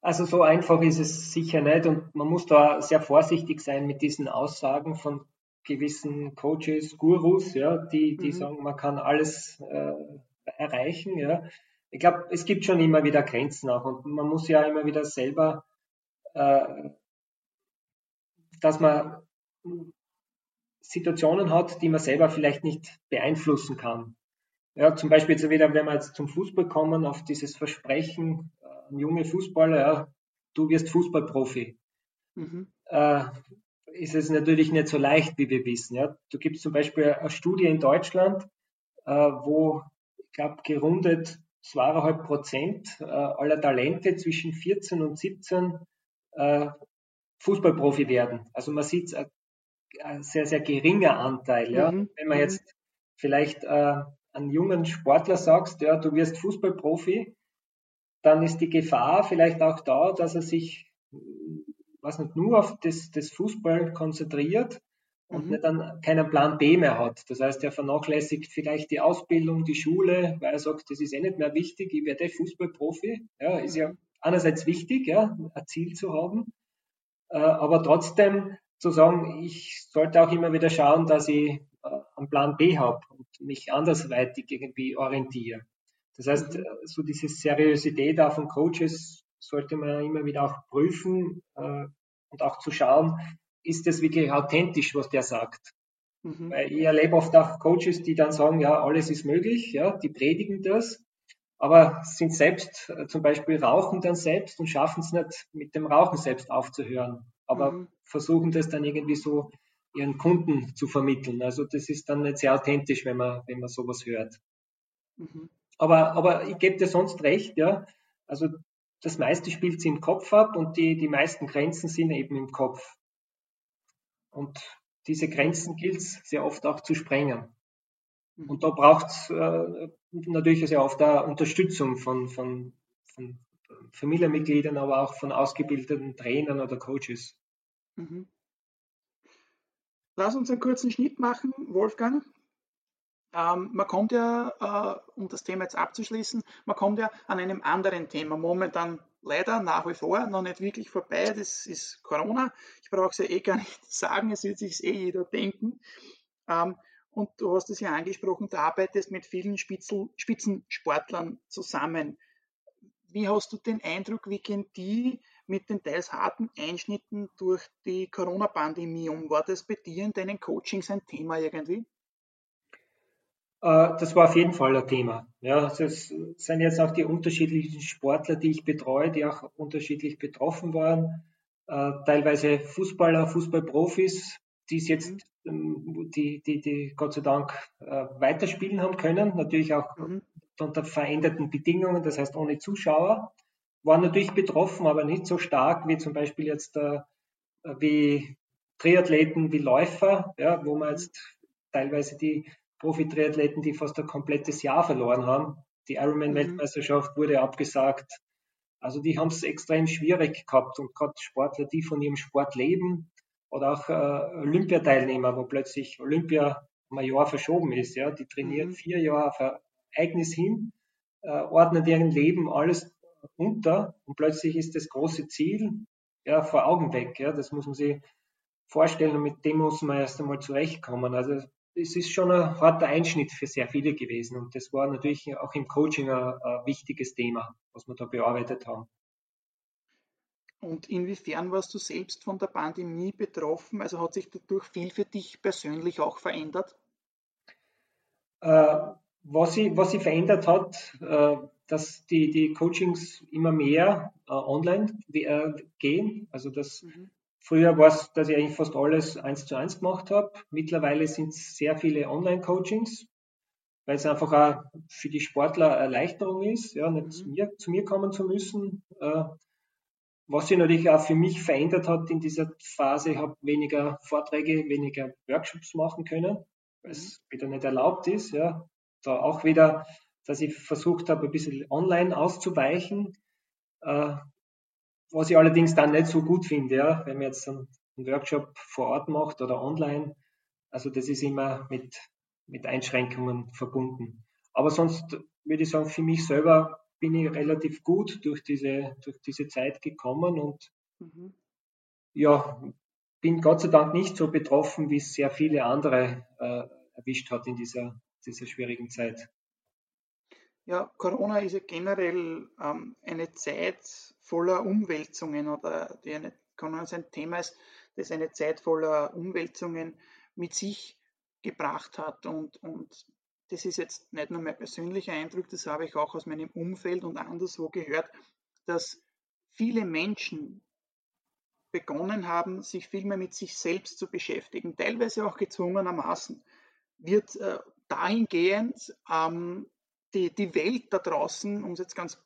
Also so einfach ist es sicher nicht und man muss da sehr vorsichtig sein mit diesen Aussagen von gewissen Coaches, Gurus, ja, die, die mhm. sagen, man kann alles äh, erreichen. Ja. Ich glaube, es gibt schon immer wieder Grenzen auch und man muss ja immer wieder selber, äh, dass man Situationen hat, die man selber vielleicht nicht beeinflussen kann. Ja, zum Beispiel jetzt wieder, wenn wir jetzt zum Fußball kommen, auf dieses Versprechen, äh, ein junger Fußballer, ja, du wirst Fußballprofi. Mhm. Äh, ist es natürlich nicht so leicht, wie wir wissen. Ja. Du gibst zum Beispiel eine Studie in Deutschland, äh, wo glaube, gerundet zweieinhalb Prozent äh, aller Talente zwischen 14 und 17 äh, Fußballprofi werden. Also man sieht ein, ein sehr, sehr geringer Anteil. Ja? Mhm. Wenn man mhm. jetzt vielleicht äh, einen jungen Sportler sagst, ja, du wirst Fußballprofi, dann ist die Gefahr vielleicht auch da, dass er sich was nicht nur auf das, das Fußball konzentriert, und mhm. dann keinen Plan B mehr hat. Das heißt, er vernachlässigt vielleicht die Ausbildung, die Schule, weil er sagt, das ist eh nicht mehr wichtig, ich werde Fußballprofi. Ja, ist ja einerseits wichtig, ja, ein Ziel zu haben, äh, aber trotzdem zu sagen, ich sollte auch immer wieder schauen, dass ich äh, einen Plan B habe und mich andersweitig irgendwie orientiere. Das heißt, mhm. so diese Seriosität auch von Coaches sollte man immer wieder auch prüfen äh, und auch zu schauen, ist das wirklich authentisch, was der sagt? Mhm. Weil ich erlebe oft auch Coaches, die dann sagen, ja, alles ist möglich, ja, die predigen das, aber sind selbst äh, zum Beispiel rauchen dann selbst und schaffen es nicht, mit dem Rauchen selbst aufzuhören, aber mhm. versuchen das dann irgendwie so ihren Kunden zu vermitteln. Also das ist dann nicht sehr authentisch, wenn man, wenn man sowas hört. Mhm. Aber, aber ich gebe dir sonst recht, ja. Also das meiste spielt sich im Kopf ab und die, die meisten Grenzen sind eben im Kopf. Und diese Grenzen gilt es sehr oft auch zu sprengen. Mhm. Und da braucht es äh, natürlich sehr oft auch Unterstützung von, von, von Familienmitgliedern, aber auch von ausgebildeten Trainern oder Coaches. Mhm. Lass uns einen kurzen Schnitt machen, Wolfgang. Ähm, man kommt ja, äh, um das Thema jetzt abzuschließen, man kommt ja an einem anderen Thema momentan leider nach wie vor noch nicht wirklich vorbei. Das ist Corona. Ich brauche es ja eh gar nicht sagen, es wird sich eh jeder denken. Ähm, und du hast es ja angesprochen, du arbeitest mit vielen Spitzel, Spitzensportlern zusammen. Wie hast du den Eindruck, wie gehen die mit den teils harten Einschnitten durch die Corona-Pandemie um? War das bei dir in deinen Coachings ein Thema irgendwie? Äh, das war auf jeden Fall ein Thema. Ja, es sind jetzt auch die unterschiedlichen Sportler, die ich betreue, die auch unterschiedlich betroffen waren. Äh, teilweise Fußballer, Fußballprofis, die es jetzt, mhm. die, die, die Gott sei Dank äh, weiterspielen haben können, natürlich auch mhm. unter veränderten Bedingungen, das heißt ohne Zuschauer, waren natürlich betroffen, aber nicht so stark wie zum Beispiel jetzt wie Triathleten, wie Läufer, ja, wo man mhm. jetzt teilweise die Profi-Triathleten, die fast ein komplettes Jahr verloren haben. Die Ironman-Weltmeisterschaft mhm. wurde abgesagt. Also die haben es extrem schwierig gehabt und gerade Sportler, die von ihrem Sport leben oder auch äh, Olympiateilnehmer, wo plötzlich Olympia um ein Jahr verschoben ist, ja, die trainieren mhm. vier Jahre auf ein Ereignis hin, äh, ordnen deren Leben alles unter und plötzlich ist das große Ziel ja, vor Augen weg. Ja. Das muss man sich vorstellen und mit dem muss man erst einmal zurechtkommen. Also es ist schon ein harter Einschnitt für sehr viele gewesen und das war natürlich auch im Coaching ein, ein wichtiges Thema, was wir da bearbeitet haben. Und inwiefern warst du selbst von der Pandemie betroffen? Also hat sich dadurch viel für dich persönlich auch verändert? Äh, was, sich, was sich verändert hat, äh, dass die, die Coachings immer mehr äh, online äh, gehen. Also das mhm. Früher war es, dass ich eigentlich fast alles eins zu eins gemacht habe. Mittlerweile sind es sehr viele Online-Coachings, weil es einfach auch für die Sportler Erleichterung ist, ja, nicht mhm. zu, mir, zu mir kommen zu müssen. Äh, was sich natürlich auch für mich verändert hat in dieser Phase, ich habe weniger Vorträge, weniger Workshops machen können, weil es mhm. wieder nicht erlaubt ist. Ja. Da auch wieder, dass ich versucht habe, ein bisschen online auszuweichen, äh, was ich allerdings dann nicht so gut finde, ja, wenn man jetzt einen, einen Workshop vor Ort macht oder online. Also das ist immer mit, mit Einschränkungen verbunden. Aber sonst würde ich sagen, für mich selber bin ich relativ gut durch diese, durch diese Zeit gekommen und mhm. ja, bin Gott sei Dank nicht so betroffen, wie es sehr viele andere äh, erwischt hat in dieser, dieser schwierigen Zeit. Ja, Corona ist ja generell ähm, eine Zeit voller Umwälzungen oder die eine, ist ein Thema ist, das eine Zeit voller Umwälzungen mit sich gebracht hat und, und das ist jetzt nicht nur mein persönlicher Eindruck, das habe ich auch aus meinem Umfeld und anderswo gehört, dass viele Menschen begonnen haben, sich viel mehr mit sich selbst zu beschäftigen, teilweise auch gezwungenermaßen, wird äh, dahingehend ähm, die, die Welt da draußen, um es jetzt ganz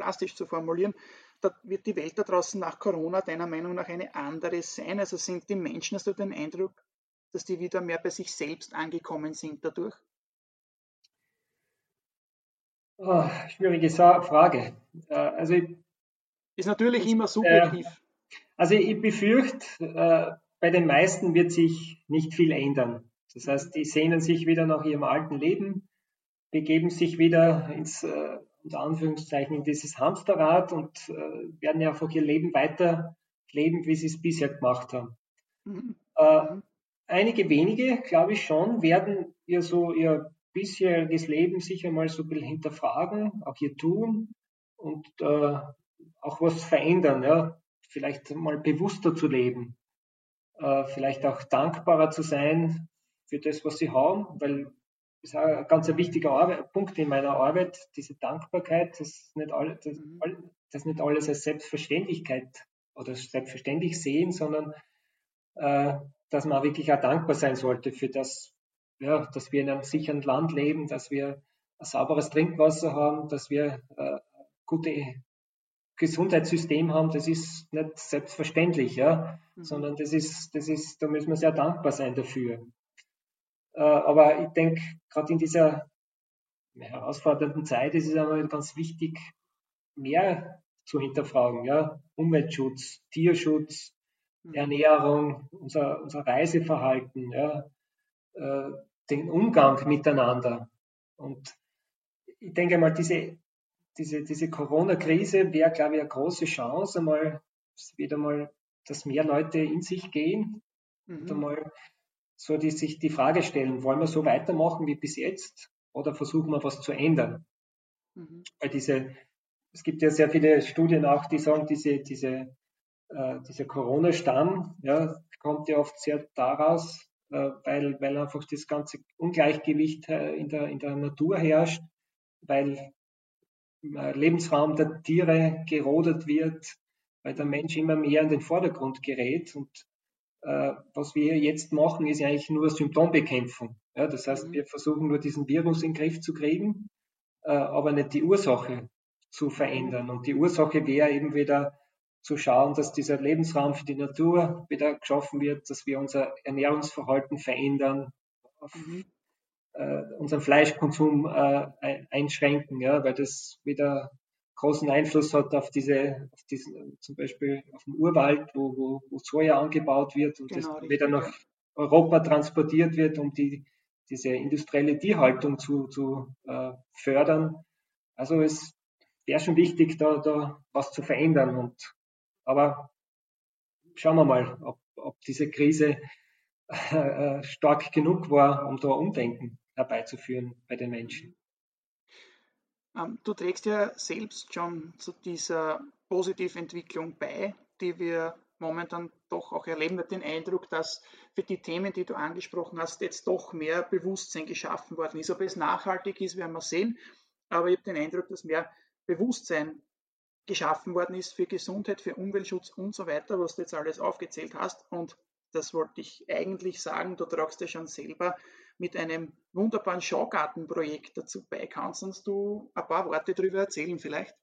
plastisch zu formulieren, da wird die Welt da draußen nach Corona deiner Meinung nach eine andere sein? Also sind die Menschen, hast du den Eindruck, dass die wieder mehr bei sich selbst angekommen sind dadurch? Oh, schwierige Frage. Äh, also ich, ist natürlich immer subjektiv. Äh, also ich befürchte, äh, bei den meisten wird sich nicht viel ändern. Das heißt, die sehnen sich wieder nach ihrem alten Leben, begeben sich wieder ins, unter Anführungszeichen, in dieses Hamsterrad und werden einfach ihr Leben weiter leben, wie sie es bisher gemacht haben. Mhm. mhm. einige wenige, glaube ich schon, werden ihr so ihr bisheriges Leben sicher mal so ein bisschen hinterfragen, auch ihr Tun und äh, auch was verändern, ja. Vielleicht mal bewusster zu leben, äh, vielleicht auch dankbarer zu sein für das, was sie haben, weil ist auch ein ganz wichtiger Arbeit, Punkt in meiner Arbeit, diese Dankbarkeit, dass nicht, alle, das, mhm. das nicht alles als Selbstverständlichkeit oder selbstverständlich sehen, sondern äh, dass man wirklich auch dankbar sein sollte für das, ja, dass wir in einem sicheren Land leben, dass wir ein sauberes Trinkwasser haben, dass wir äh, gute Gesundheitssystem haben, das ist nicht selbstverständlich, ja, mhm. sondern das ist, das ist, da müssen wir sehr dankbar sein dafür. Äh, aber ich denke, gerade in dieser herausfordernden Zeit ist es einmal ganz wichtig, mehr zu hinterfragen, ja, Umweltschutz, Tierschutz, mhm. Ernährung, unser, unser Reiseverhalten, ja, äh, den Umgang miteinander. Und ich denke mal, diese, diese, diese Corona-Krise wäre, glaube ich, eine große Chance, einmal wieder mal, dass mehr Leute in sich gehen mhm. und einmal so die sich die Frage stellen, wollen wir so weitermachen wie bis jetzt oder versuchen wir was zu ändern? Mhm. Weil diese, es gibt ja sehr viele Studien auch, die sagen, diese, diese, äh, dieser Corona-Stamm ja, kommt ja oft sehr daraus, äh, weil, weil einfach das ganze Ungleichgewicht äh, in der, in der Natur herrscht, weil äh, Lebensraum der Tiere gerodet wird, weil der Mensch immer mehr in den Vordergrund gerät. Und was wir jetzt machen, ist eigentlich nur Symptombekämpfung. Ja, das heißt, mhm. wir versuchen nur diesen Virus in den Griff zu kriegen, äh, aber nicht die Ursache zu verändern. Und die Ursache wäre eben wieder zu schauen, dass dieser Lebensraum für die Natur wieder geschaffen wird, dass wir unser Ernährungsverhalten verändern, mhm. äh, unseren Fleischkonsum äh, einschränken, ja, weil das wieder großen Einfluss hat auf diese, auf diesen, zum Beispiel auf den Urwald, wo, wo, wo Soja angebaut wird und genau, das wieder nach Europa transportiert wird, um die, diese industrielle Tierhaltung zu, zu äh, fördern. Also es wäre schon wichtig, da, da was zu verändern. Und, aber schauen wir mal, ob, ob diese Krise äh, stark genug war, um da Umdenken herbeizuführen bei den Menschen. Ähm, du trägst ja selbst schon zu dieser Positiventwicklung bei, die wir momentan doch auch erleben. Ich den Eindruck, dass für die Themen, die du angesprochen hast, jetzt doch mehr Bewusstsein geschaffen worden ist. Ob es nachhaltig ist, werden wir sehen. Aber ich habe den Eindruck, dass mehr Bewusstsein geschaffen worden ist für Gesundheit, für Umweltschutz und so weiter, was du jetzt alles aufgezählt hast. Und das wollte ich eigentlich sagen, du tragst ja schon selber mit einem wunderbaren Schaugartenprojekt dazu bei. Kannst du ein paar Worte darüber erzählen vielleicht?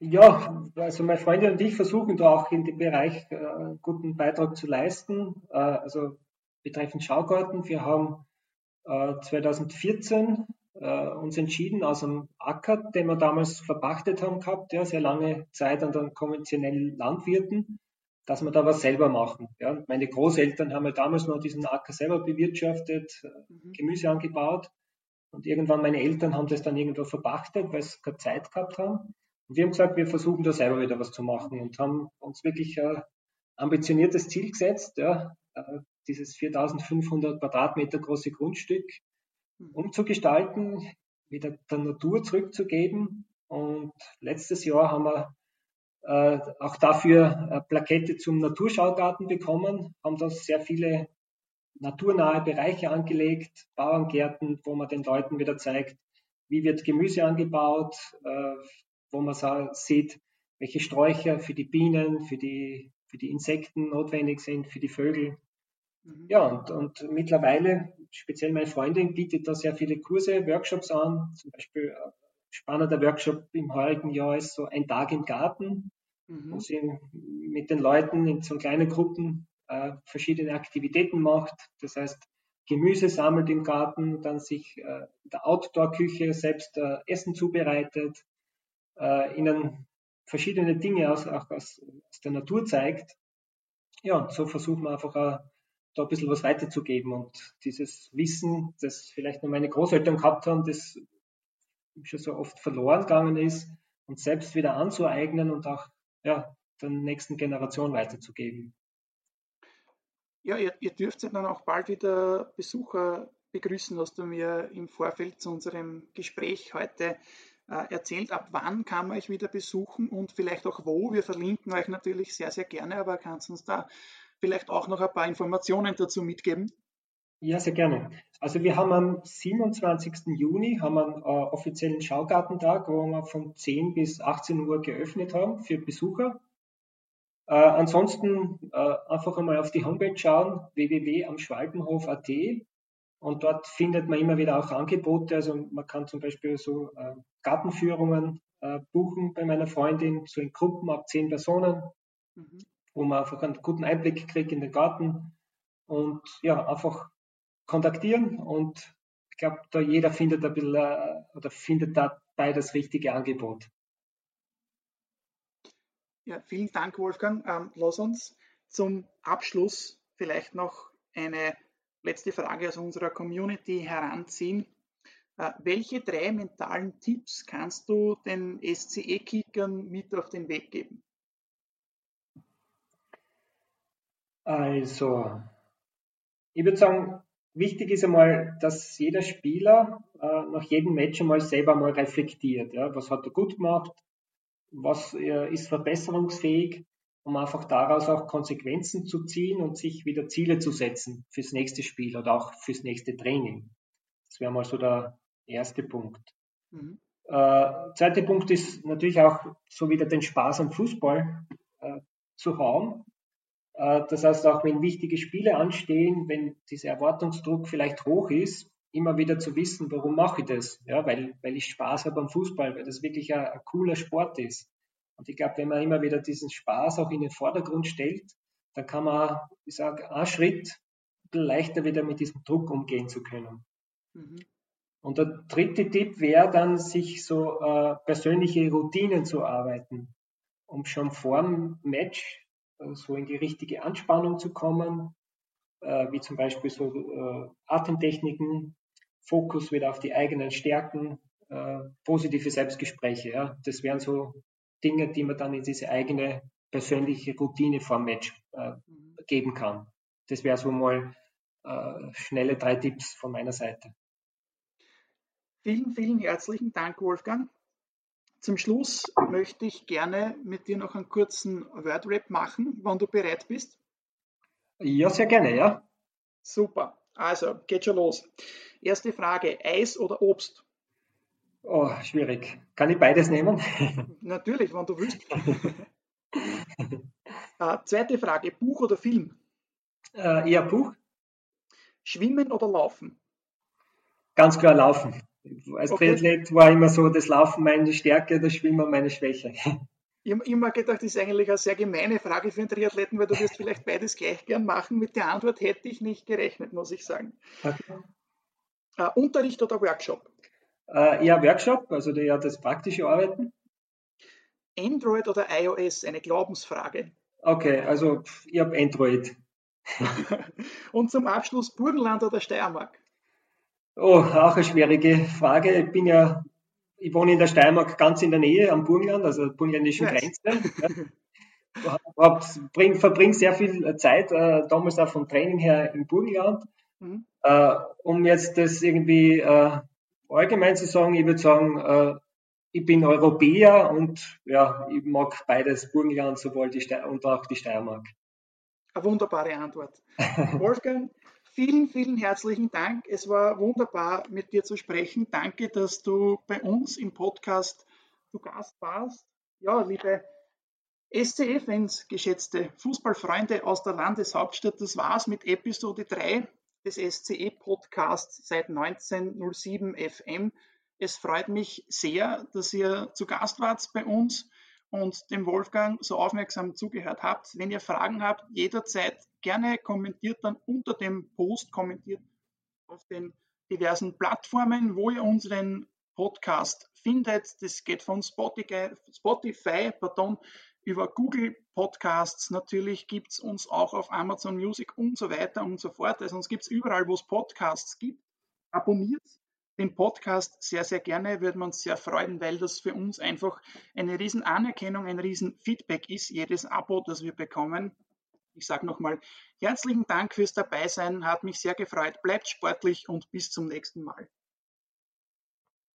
Ja, also meine Freunde und ich versuchen da auch in dem Bereich äh, guten Beitrag zu leisten. Äh, also betreffend Schaugarten, wir haben äh, 2014 äh, uns entschieden, aus einem Acker, den wir damals verpachtet haben gehabt, ja, sehr lange Zeit an den konventionellen Landwirten, dass wir da was selber machen. Ja. Meine Großeltern haben ja damals noch diesen Acker selber bewirtschaftet, äh, mhm. Gemüse angebaut und irgendwann meine Eltern haben das dann irgendwo verpachtet, weil sie keine Zeit gehabt haben. Und wir haben gesagt, wir versuchen da selber wieder was zu machen und haben uns wirklich ein ambitioniertes Ziel gesetzt, ja, äh, dieses 4500 Quadratmeter große Grundstück umzugestalten, wieder der Natur zurückzugeben. Und letztes Jahr haben wir äh, auch dafür eine Plakette zum Naturschaugarten bekommen, haben da sehr viele naturnahe Bereiche angelegt, Bauerngärten, wo man den Leuten wieder zeigt, wie wird Gemüse angebaut, äh, wo man sieht, welche Sträucher für die Bienen, für die, für die Insekten notwendig sind, für die Vögel. Mhm. Ja, und, und mittlerweile, speziell meine Freundin bietet da sehr viele Kurse, Workshops an. Zum Beispiel äh, spannender Workshop im heurigen Jahr ist so ein Tag im Garten, mhm. wo sie mit den Leuten in so kleinen Gruppen äh, verschiedene Aktivitäten macht. Das heißt, Gemüse sammelt im Garten, dann sich äh, in der Outdoor-Küche selbst äh, Essen zubereitet, äh, ihnen verschiedene Dinge aus, auch aus, aus der Natur zeigt. Ja, so versuchen wir einfach auch da ein bisschen was weiterzugeben. Und dieses Wissen, das vielleicht nur meine Großeltern gehabt haben, das schon so oft verloren gegangen ist, und selbst wieder anzueignen und auch ja, der nächsten Generation weiterzugeben. Ja, ihr, ihr dürft dann auch bald wieder Besucher begrüßen, hast du mir im Vorfeld zu unserem Gespräch heute äh, erzählt. Ab wann kann man euch wieder besuchen und vielleicht auch wo? Wir verlinken euch natürlich sehr, sehr gerne, aber kannst du uns da vielleicht auch noch ein paar Informationen dazu mitgeben? Ja, sehr gerne. Also wir haben am 27. Juni haben einen äh, offiziellen Schaugartentag, wo wir von 10 bis 18 Uhr geöffnet haben für Besucher. Äh, ansonsten äh, einfach einmal auf die Homepage schauen, www.amschwalbenhof.at und dort findet man immer wieder auch Angebote. Also man kann zum Beispiel so äh, Gartenführungen äh, buchen bei meiner Freundin, so in Gruppen ab 10 Personen. Mhm wo man einfach einen guten Einblick kriegt in den Garten und ja, einfach kontaktieren und ich glaube, da jeder findet ein bisschen äh, oder findet dabei das richtige Angebot. Ja, vielen Dank, Wolfgang. Ähm, lass uns zum Abschluss vielleicht noch eine letzte Frage aus unserer Community heranziehen. Äh, welche drei mentalen Tipps kannst du den SCE-Kickern mit auf den Weg geben? Also, ich würde sagen, wichtig ist einmal, dass jeder Spieler äh, nach jedem Match einmal selber mal reflektiert. Ja? Was hat er gut gemacht? Was äh, ist verbesserungsfähig? Um einfach daraus auch Konsequenzen zu ziehen und sich wieder Ziele zu setzen fürs nächste Spiel oder auch fürs nächste Training. Das wäre mal so der erste Punkt. Mhm. Äh, zweiter Punkt ist natürlich auch so wieder den Spaß am Fußball äh, zu haben das heißt, auch wenn wichtige Spiele anstehen, wenn dieser Erwartungsdruck vielleicht hoch ist, immer wieder zu wissen, warum mache ich das? Ja, weil, weil ich Spaß habe am Fußball, weil das wirklich ein, ein cooler Sport ist. Und ich glaube, wenn man immer wieder diesen Spaß auch in den Vordergrund stellt, dann kann man, ich sage, einen Schritt leichter wieder mit diesem Druck umgehen zu können. Mhm. Und der dritte Tipp wäre dann, sich so äh, persönliche Routinen zu arbeiten, um schon vor dem Match so in die richtige Anspannung zu kommen, äh, wie zum Beispiel so äh, Atemtechniken, Fokus wieder auf die eigenen Stärken, äh, positive Selbstgespräche. Ja. Das wären so Dinge, die man dann in diese eigene persönliche Routine vor Match mhm. geben kann. Das wäre so mal schnelle drei Tipps von meiner Seite. Vielen, vielen herzlichen Dank, Wolfgang. Zum Schluss möchte ich gerne mit dir noch einen kurzen Word-Rap machen, wann du bereit bist. Ja, sehr gerne, ja. Super. Also, geht schon los. Erste Frage: Eis oder Obst? Oh, schwierig. Kann ich beides nehmen? Natürlich, wenn du willst. äh, zweite Frage: Buch oder Film? Äh, eher Buch. Schwimmen oder Laufen? Ganz klar Laufen. Als okay. Triathlet war immer so das Laufen meine Stärke, das Schwimmen meine Schwäche. Ich habe immer gedacht, das ist eigentlich eine sehr gemeine Frage für einen Triathleten, weil du wirst vielleicht beides gleich gern machen. Mit der Antwort hätte ich nicht gerechnet, muss ich sagen. Okay. Uh, Unterricht oder Workshop? Uh, eher Workshop, also eher das praktische Arbeiten. Android oder iOS? Eine Glaubensfrage. Okay, also ich habe Android. Und zum Abschluss Burgenland oder Steiermark? Oh, auch eine schwierige Frage. Ich bin ja, ich wohne in der Steiermark ganz in der Nähe am Burgenland, also burgenländischen yes. Grenze. Ja. bring, verbringe sehr viel Zeit, äh, damals auch vom Training her im Burgenland. Mhm. Äh, um jetzt das irgendwie äh, allgemein zu sagen, ich würde sagen, äh, ich bin Europäer und ja, ich mag beides, Burgenland sowohl die Ste und auch die Steiermark. Eine wunderbare Antwort. Wolfgang, Vielen, vielen herzlichen Dank. Es war wunderbar, mit dir zu sprechen. Danke, dass du bei uns im Podcast zu Gast warst. Ja, liebe SCE-Fans, geschätzte Fußballfreunde aus der Landeshauptstadt, das war's mit Episode 3 des SCE-Podcasts seit 1907 FM. Es freut mich sehr, dass ihr zu Gast wart bei uns und dem Wolfgang so aufmerksam zugehört habt. Wenn ihr Fragen habt, jederzeit gerne kommentiert dann unter dem Post, kommentiert auf den diversen Plattformen, wo ihr unseren Podcast findet. Das geht von Spotify, Spotify pardon, über Google Podcasts. Natürlich gibt es uns auch auf Amazon Music und so weiter und so fort. Also uns gibt es überall, wo es Podcasts gibt. Abonniert den Podcast sehr, sehr gerne, würde man uns sehr freuen, weil das für uns einfach eine riesen Anerkennung, ein riesen Feedback ist, jedes Abo, das wir bekommen. Ich sage nochmal herzlichen Dank fürs Dabeisein, hat mich sehr gefreut. Bleibt sportlich und bis zum nächsten Mal.